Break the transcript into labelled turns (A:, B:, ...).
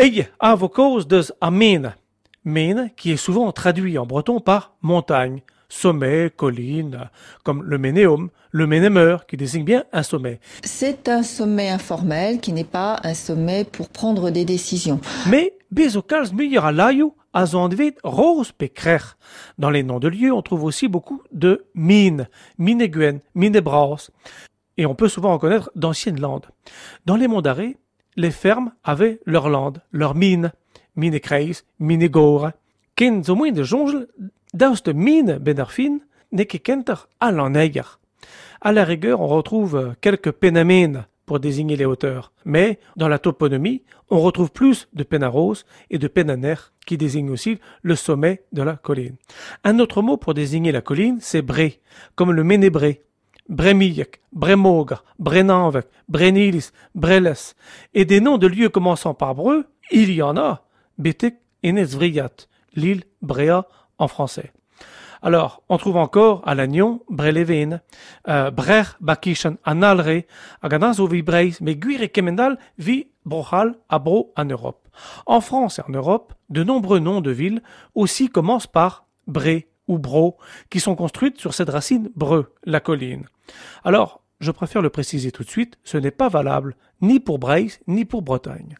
A: Eye a cause de amine. Mine, qui est souvent traduit en breton par montagne, sommet, colline, comme le Ménéum, le Ménémeur, qui désigne bien un sommet.
B: C'est un sommet informel qui n'est pas un sommet pour prendre des décisions.
A: Mais bezokals muyaralayu azondvid rose pekrer. Dans les noms de lieux, on trouve aussi beaucoup de mines, mineguen, minebras, et on peut souvent reconnaître d'anciennes landes. Dans les monts d'arrêt, les fermes avaient leurs landes, leurs mines, minekreis, minegore. Ken zo de jongle Daus de mine benarfin n'est que kenter à l'enneigre. À la rigueur, on retrouve quelques pénamines pour désigner les hauteurs, mais dans la toponymie, on retrouve plus de pénaros et de pénaner qui désignent aussi le sommet de la colline. Un autre mot pour désigner la colline, c'est bré, comme le ménébré, Brémillac, Brémogre, Brénanvec, Brénilis, Breles, et des noms de lieux commençant par breu, il y en a, Bétek et Nesvriat, l'île Bréa en français. Alors, on trouve encore à Lannion, Brelevin, euh, Brer, Bakishan, Analre, Aganazo Vibreis, mais Guir et Kemendal vi Brohal, Abro en Europe. En France et en Europe, de nombreux noms de villes aussi commencent par Bré ou Bro, qui sont construites sur cette racine breu, la colline. Alors, je préfère le préciser tout de suite, ce n'est pas valable ni pour Breis ni pour Bretagne.